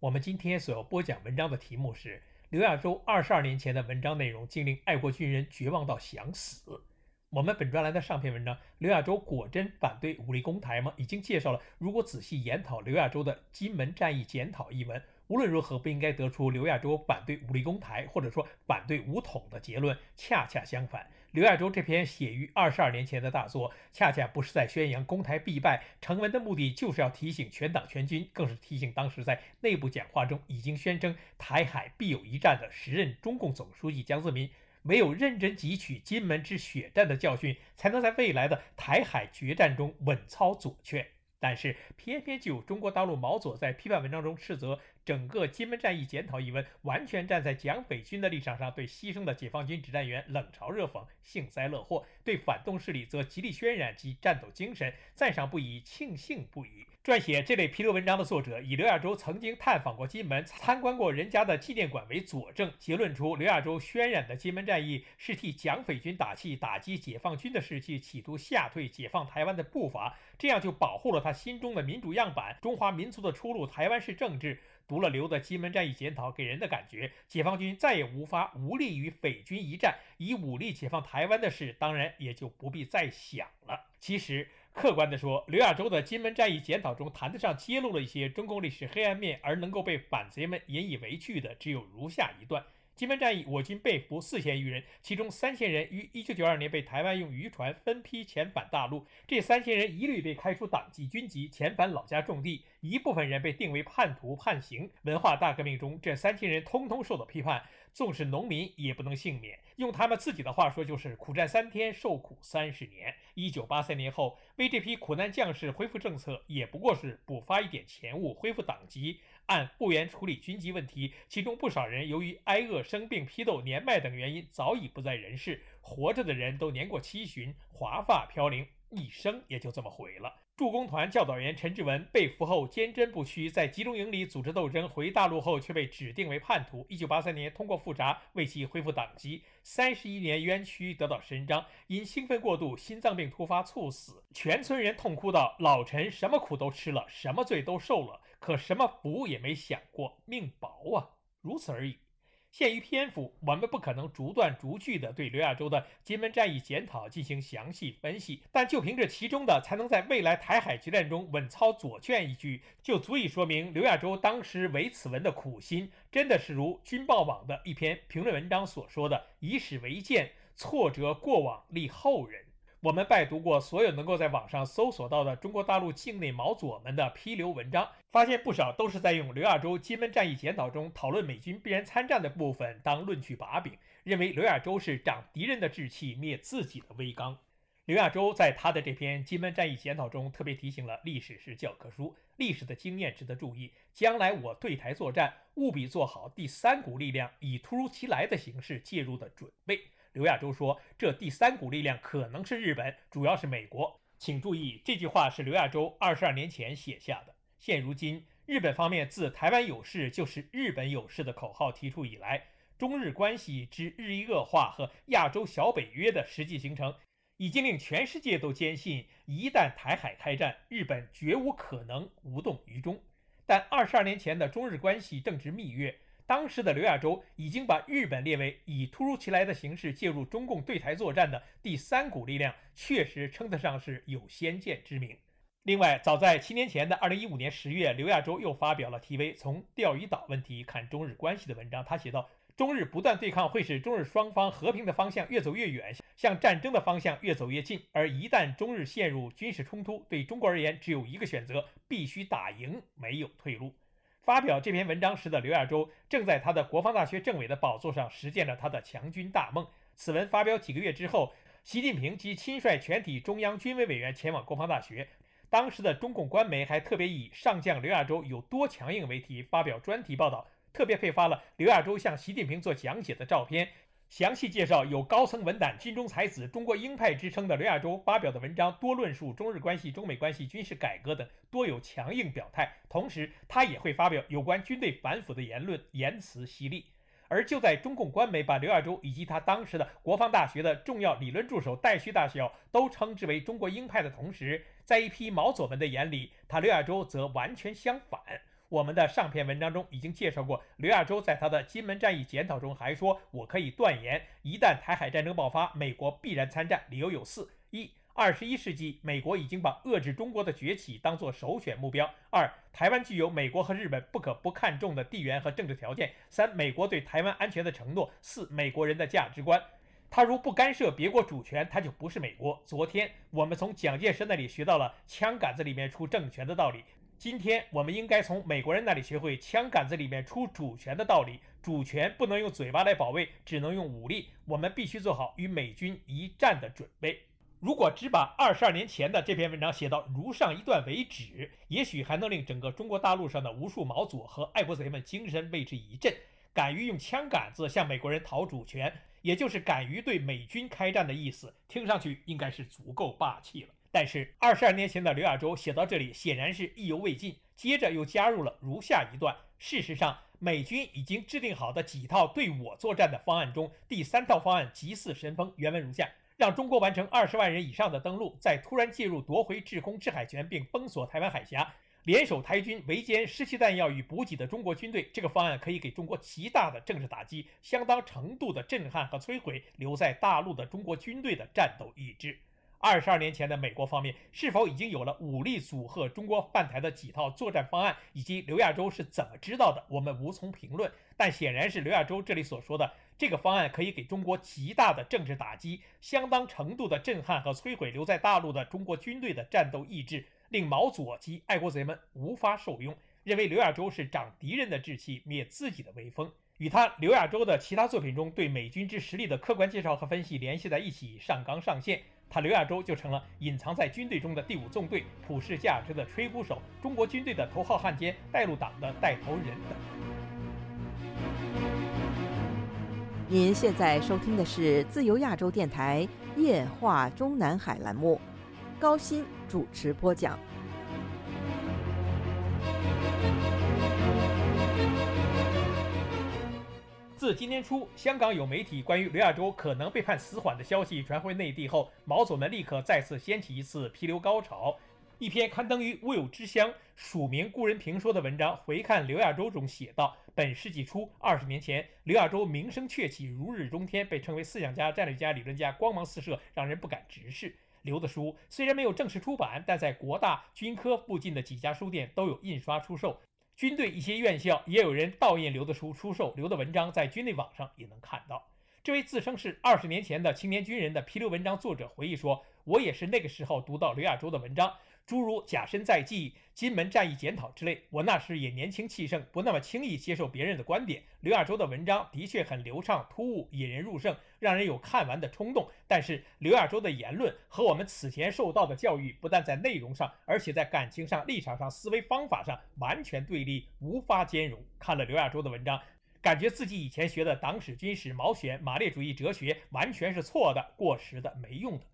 我们今天所要播讲文章的题目是刘亚洲二十二年前的文章内容，竟令爱国军人绝望到想死。我们本专栏的上篇文章《刘亚洲果真反对武力攻台吗》已经介绍了，如果仔细研讨刘亚洲的金门战役检讨一文，无论如何不应该得出刘亚洲反对武力攻台或者说反对武统的结论，恰恰相反。刘亚洲这篇写于二十二年前的大作，恰恰不是在宣扬攻台必败，成文的目的就是要提醒全党全军，更是提醒当时在内部讲话中已经宣称台海必有一战的时任中共总书记江泽民，唯有认真汲取金门之血战的教训，才能在未来的台海决战中稳操左券。但是偏偏就有中国大陆毛左在批判文章中斥责。整个金门战役检讨一文，完全站在蒋匪军的立场上，对牺牲的解放军指战员冷嘲热讽、幸灾乐祸；对反动势力则极力渲染其战斗精神，赞赏不已、庆幸不已。撰写这类批斗文章的作者，以刘亚洲曾经探访过金门、参观过人家的纪念馆为佐证，结论出刘亚洲渲染的金门战役是替蒋匪军打气、打击解放军的士气，企图吓退解放台湾的步伐，这样就保护了他心中的民主样板——中华民族的出路——台湾式政治。读了刘的金门战役检讨，给人的感觉，解放军再也无法无力与匪军一战，以武力解放台湾的事，当然也就不必再想了。其实，客观地说，刘亚洲的金门战役检讨中，谈得上揭露了一些中共历史黑暗面，而能够被反贼们引以为惧的，只有如下一段。金门战役，我军被俘四千余人，其中三千人于一九九二年被台湾用渔船分批遣返大陆。这三千人一律被开除党籍、军籍，遣返老家种地。一部分人被定为叛徒、判刑。文化大革命中，这三千人通通受到批判，纵使农民也不能幸免。用他们自己的话说，就是苦战三天，受苦三十年。一九八三年后，为这批苦难将士恢复政策，也不过是补发一点钱物，恢复党籍。按雇员处理军籍问题，其中不少人由于挨饿、生病、批斗、年迈等原因，早已不在人世。活着的人都年过七旬，华发飘零，一生也就这么毁了。驻工团教导员陈志文被俘后坚贞不屈，在集中营里组织斗争，回大陆后却被指定为叛徒。一九八三年通过复查，为其恢复党籍，三十一年冤屈得到伸张，因兴奋过度，心脏病突发猝死。全村人痛哭道：“老陈什么苦都吃了，什么罪都受了。”可什么福也没享过，命薄啊，如此而已。限于篇幅，我们不可能逐段逐句地对刘亚洲的金门战役检讨进行详细分析，但就凭这其中的，才能在未来台海决战中稳操左券一句，就足以说明刘亚洲当时为此文的苦心，真的是如军报网的一篇评论文章所说的：“以史为鉴，挫折过往，立后人。”我们拜读过所有能够在网上搜索到的中国大陆境内毛左们的批流文章，发现不少都是在用刘亚洲金门战役检讨中讨论美军必然参战的部分当论据把柄，认为刘亚洲是长敌人的志气，灭自己的威刚。刘亚洲在他的这篇金门战役检讨中特别提醒了：历史是教科书，历史的经验值得注意，将来我对台作战，务必做好第三股力量以突如其来的形式介入的准备。刘亚洲说：“这第三股力量可能是日本，主要是美国。请注意，这句话是刘亚洲二十二年前写下的。现如今，日本方面自‘台湾有事就是日本有事’的口号提出以来，中日关系之日益恶化和亚洲小北约的实际形成，已经令全世界都坚信，一旦台海开战，日本绝无可能无动于衷。但二十二年前的中日关系正值蜜月。”当时的刘亚洲已经把日本列为以突如其来的形式介入中共对台作战的第三股力量，确实称得上是有先见之明。另外，早在七年前的二零一五年十月，刘亚洲又发表了题为《从钓鱼岛问题看中日关系》的文章。他写道：“中日不断对抗会使中日双方和平的方向越走越远，向战争的方向越走越近。而一旦中日陷入军事冲突，对中国而言只有一个选择：必须打赢，没有退路。”发表这篇文章时的刘亚洲，正在他的国防大学政委的宝座上实践了他的强军大梦。此文发表几个月之后，习近平即亲率全体中央军委委员前往国防大学。当时的中共官媒还特别以“上将刘亚洲有多强硬”为题发表专题报道。特别配发了刘亚洲向习近平做讲解的照片。详细介绍有高层文胆、军中才子、中国鹰派之称的刘亚洲发表的文章，多论述中日关系、中美关系、军事改革等，多有强硬表态。同时，他也会发表有关军队反腐的言论，言辞犀利。而就在中共官媒把刘亚洲以及他当时的国防大学的重要理论助手戴旭大校都称之为中国鹰派的同时，在一批毛左们的眼里，他刘亚洲则完全相反。我们的上篇文章中已经介绍过，刘亚洲在他的金门战役检讨中还说：“我可以断言，一旦台海战争爆发，美国必然参战。理由有四：一、二十一世纪美国已经把遏制中国的崛起当作首选目标；二、台湾具有美国和日本不可不看重的地缘和政治条件；三、美国对台湾安全的承诺；四、美国人的价值观。他如不干涉别国主权，他就不是美国。昨天我们从蒋介石那里学到了枪杆子里面出政权的道理。”今天我们应该从美国人那里学会枪杆子里面出主权的道理。主权不能用嘴巴来保卫，只能用武力。我们必须做好与美军一战的准备。如果只把二十二年前的这篇文章写到如上一段为止，也许还能令整个中国大陆上的无数毛左和爱国贼们精神为之一振，敢于用枪杆子向美国人讨主权，也就是敢于对美军开战的意思，听上去应该是足够霸气了。但是二十二年前的刘亚洲写到这里，显然是意犹未尽。接着又加入了如下一段：事实上，美军已经制定好的几套对我作战的方案中，第三套方案极似神风。原文如下：让中国完成二十万人以上的登陆，再突然介入夺回制空制海权，并封锁台湾海峡，联手台军围歼失去弹药与补给的中国军队。这个方案可以给中国极大的政治打击，相当程度的震撼和摧毁留在大陆的中国军队的战斗意志。二十二年前的美国方面是否已经有了武力阻吓中国犯台的几套作战方案，以及刘亚洲是怎么知道的，我们无从评论。但显然是刘亚洲这里所说的这个方案可以给中国极大的政治打击，相当程度的震撼和摧毁留在大陆的中国军队的战斗意志，令毛左及爱国贼们无法受用，认为刘亚洲是长敌人的志气，灭自己的威风。与他刘亚洲的其他作品中对美军之实力的客观介绍和分析联系在一起，上纲上线。他刘亚洲就成了隐藏在军队中的第五纵队、普世价值的吹鼓手、中国军队的头号汉奸、带路党的带头人等。您现在收听的是自由亚洲电台夜话中南海栏目，高鑫主持播讲。自今年初，香港有媒体关于刘亚洲可能被判死缓的消息传回内地后，毛左们立刻再次掀起一次批流高潮。一篇刊登于《乌有之乡》署名故人评说的文章《回看刘亚洲》中写道：本世纪初，二十年前，刘亚洲名声鹊起，如日中天，被称为思想家、战略家、理论家，光芒四射，让人不敢直视。刘的书虽然没有正式出版，但在国大、军科附近的几家书店都有印刷出售。军队一些院校也有人盗印刘的书出售，刘的文章在军内网上也能看到。这位自称是二十年前的青年军人的批流文章作者回忆说：“我也是那个时候读到刘亚洲的文章。”诸如假身在即、金门战役检讨之类，我那时也年轻气盛，不那么轻易接受别人的观点。刘亚洲的文章的确很流畅、突兀、引人入胜，让人有看完的冲动。但是刘亚洲的言论和我们此前受到的教育，不但在内容上，而且在感情上、立场上、思维方法上完全对立，无法兼容。看了刘亚洲的文章，感觉自己以前学的党史、军史、毛选、马列主义哲学，完全是错的、过时的、没用的。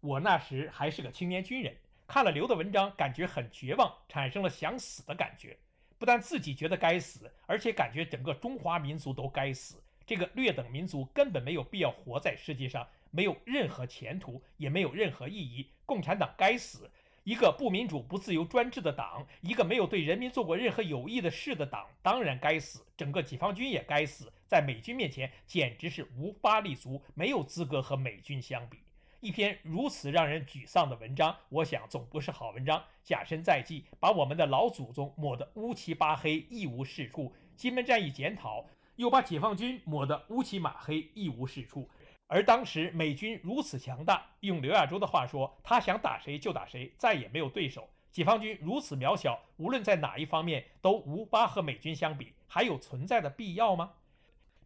我那时还是个青年军人。看了刘的文章，感觉很绝望，产生了想死的感觉。不但自己觉得该死，而且感觉整个中华民族都该死。这个劣等民族根本没有必要活在世界上，没有任何前途，也没有任何意义。共产党该死，一个不民主、不自由、专制的党，一个没有对人民做过任何有益的事的党，当然该死。整个解放军也该死，在美军面前简直是无法立足，没有资格和美军相比。一篇如此让人沮丧的文章，我想总不是好文章。假身在即，把我们的老祖宗抹得乌漆八黑，一无是处。金门战役检讨，又把解放军抹得乌漆马黑，一无是处。而当时美军如此强大，用刘亚洲的话说，他想打谁就打谁，再也没有对手。解放军如此渺小，无论在哪一方面都无法和美军相比，还有存在的必要吗？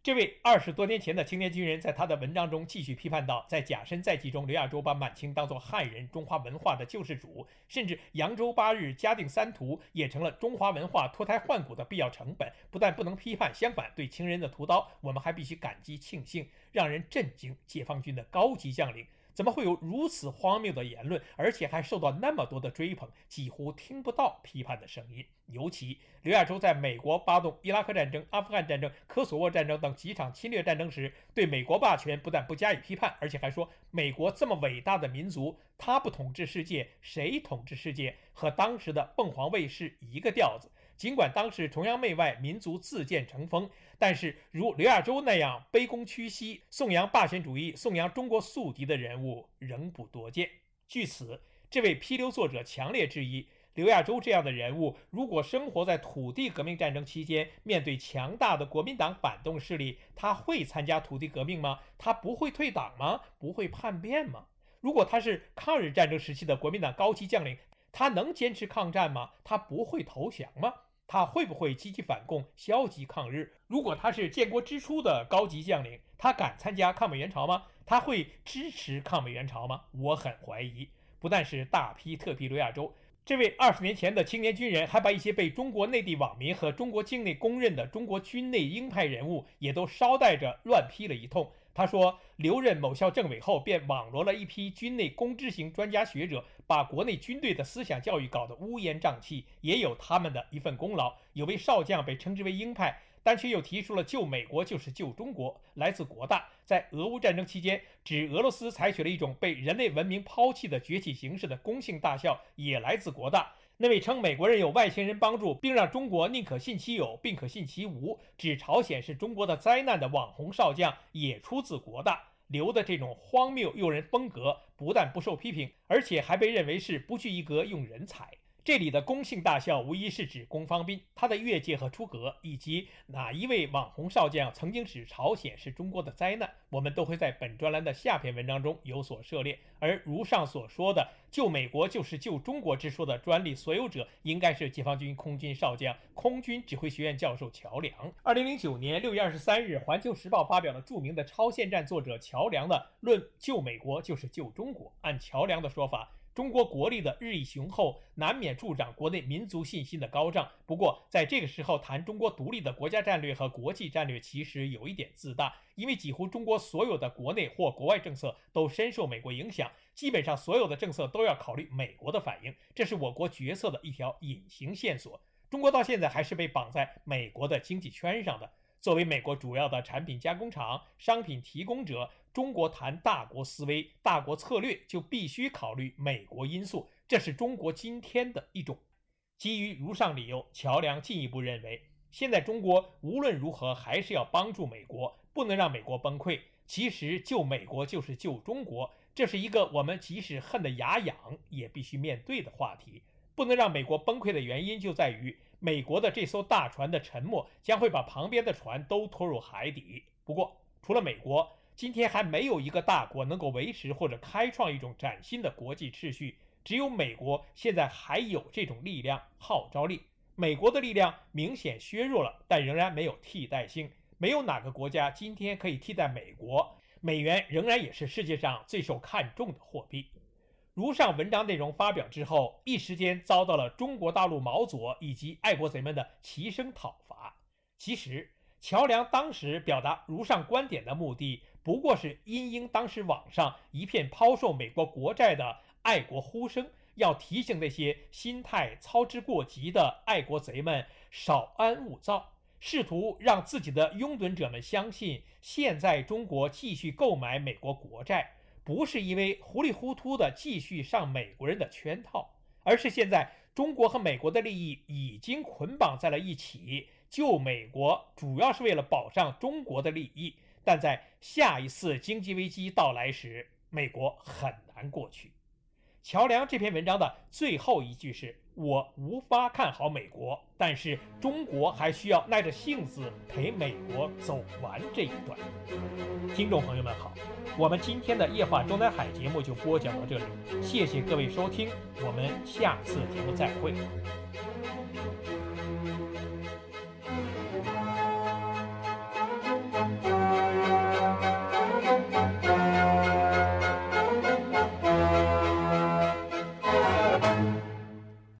这位二十多年前的青年军人，在他的文章中继续批判道，在《假身在即》中，刘亚洲把满清当作汉人、中华文化的救世主，甚至扬州八日、嘉定三屠也成了中华文化脱胎换骨的必要成本。不但不能批判，相反，对清人的屠刀，我们还必须感激庆幸。让人震惊，解放军的高级将领。怎么会有如此荒谬的言论，而且还受到那么多的追捧？几乎听不到批判的声音。尤其刘亚洲在美国发动伊拉克战争、阿富汗战争、科索沃战争等几场侵略战争时，对美国霸权不但不加以批判，而且还说美国这么伟大的民族，他不统治世界，谁统治世界？和当时的凤凰卫视一个调子。尽管当时崇洋媚外、民族自建成风。但是，如刘亚洲那样卑躬屈膝、颂扬霸权主义、颂扬中国宿敌的人物仍不多见。据此，这位批流作者强烈质疑：刘亚洲这样的人物，如果生活在土地革命战争期间，面对强大的国民党反动势力，他会参加土地革命吗？他不会退党吗？不会叛变吗？如果他是抗日战争时期的国民党高级将领，他能坚持抗战吗？他不会投降吗？他会不会积极反共、消极抗日？如果他是建国之初的高级将领，他敢参加抗美援朝吗？他会支持抗美援朝吗？我很怀疑。不但是大批特批刘亚洲这位二十年前的青年军人，还把一些被中国内地网民和中国境内公认的中国军内鹰派人物，也都捎带着乱批了一通。他说，留任某校政委后，便网罗了一批军内公知型专家学者，把国内军队的思想教育搞得乌烟瘴气，也有他们的一份功劳。有位少将被称之为鹰派，但却又提出了救美国就是救中国，来自国大。在俄乌战争期间，指俄罗斯采取了一种被人类文明抛弃的崛起形式的公信大校，也来自国大。那位称美国人有外星人帮助，并让中国宁可信其有，并可信其无，指朝鲜是中国的灾难的网红少将，也出自国大。留的这种荒谬诱人风格，不但不受批评，而且还被认为是不拘一格用人才。这里的公姓大校无疑是指龚方斌，他的越界和出格，以及哪一位网红少将曾经使朝鲜是中国的灾难，我们都会在本专栏的下篇文章中有所涉猎。而如上所说的“救美国就是救中国”之说的专利所有者，应该是解放军空军少将、空军指挥学院教授乔梁。二零零九年六月二十三日，《环球时报》发表了著名的超限战作者乔梁的《论救美国就是救中国》。按乔梁的说法。中国国力的日益雄厚，难免助长国内民族信心的高涨。不过，在这个时候谈中国独立的国家战略和国际战略，其实有一点自大，因为几乎中国所有的国内或国外政策都深受美国影响，基本上所有的政策都要考虑美国的反应，这是我国决策的一条隐形线索。中国到现在还是被绑在美国的经济圈上的。作为美国主要的产品加工厂、商品提供者，中国谈大国思维、大国策略就必须考虑美国因素，这是中国今天的一种。基于如上理由，乔梁进一步认为，现在中国无论如何还是要帮助美国，不能让美国崩溃。其实救美国就是救中国，这是一个我们即使恨得牙痒也必须面对的话题。不能让美国崩溃的原因就在于。美国的这艘大船的沉没将会把旁边的船都拖入海底。不过，除了美国，今天还没有一个大国能够维持或者开创一种崭新的国际秩序。只有美国现在还有这种力量、号召力。美国的力量明显削弱了，但仍然没有替代性。没有哪个国家今天可以替代美国。美元仍然也是世界上最受看重的货币。如上文章内容发表之后，一时间遭到了中国大陆毛左以及爱国贼们的齐声讨伐。其实，乔梁当时表达如上观点的目的，不过是因应当时网上一片抛售美国国债的爱国呼声，要提醒那些心态操之过急的爱国贼们少安勿躁，试图让自己的拥趸者们相信，现在中国继续购买美国国债。不是因为糊里糊涂的继续上美国人的圈套，而是现在中国和美国的利益已经捆绑在了一起。救美国主要是为了保障中国的利益，但在下一次经济危机到来时，美国很难过去。乔梁这篇文章的最后一句是。我无法看好美国，但是中国还需要耐着性子陪美国走完这一段。听众朋友们好，我们今天的夜话中南海节目就播讲到这里，谢谢各位收听，我们下次节目再会。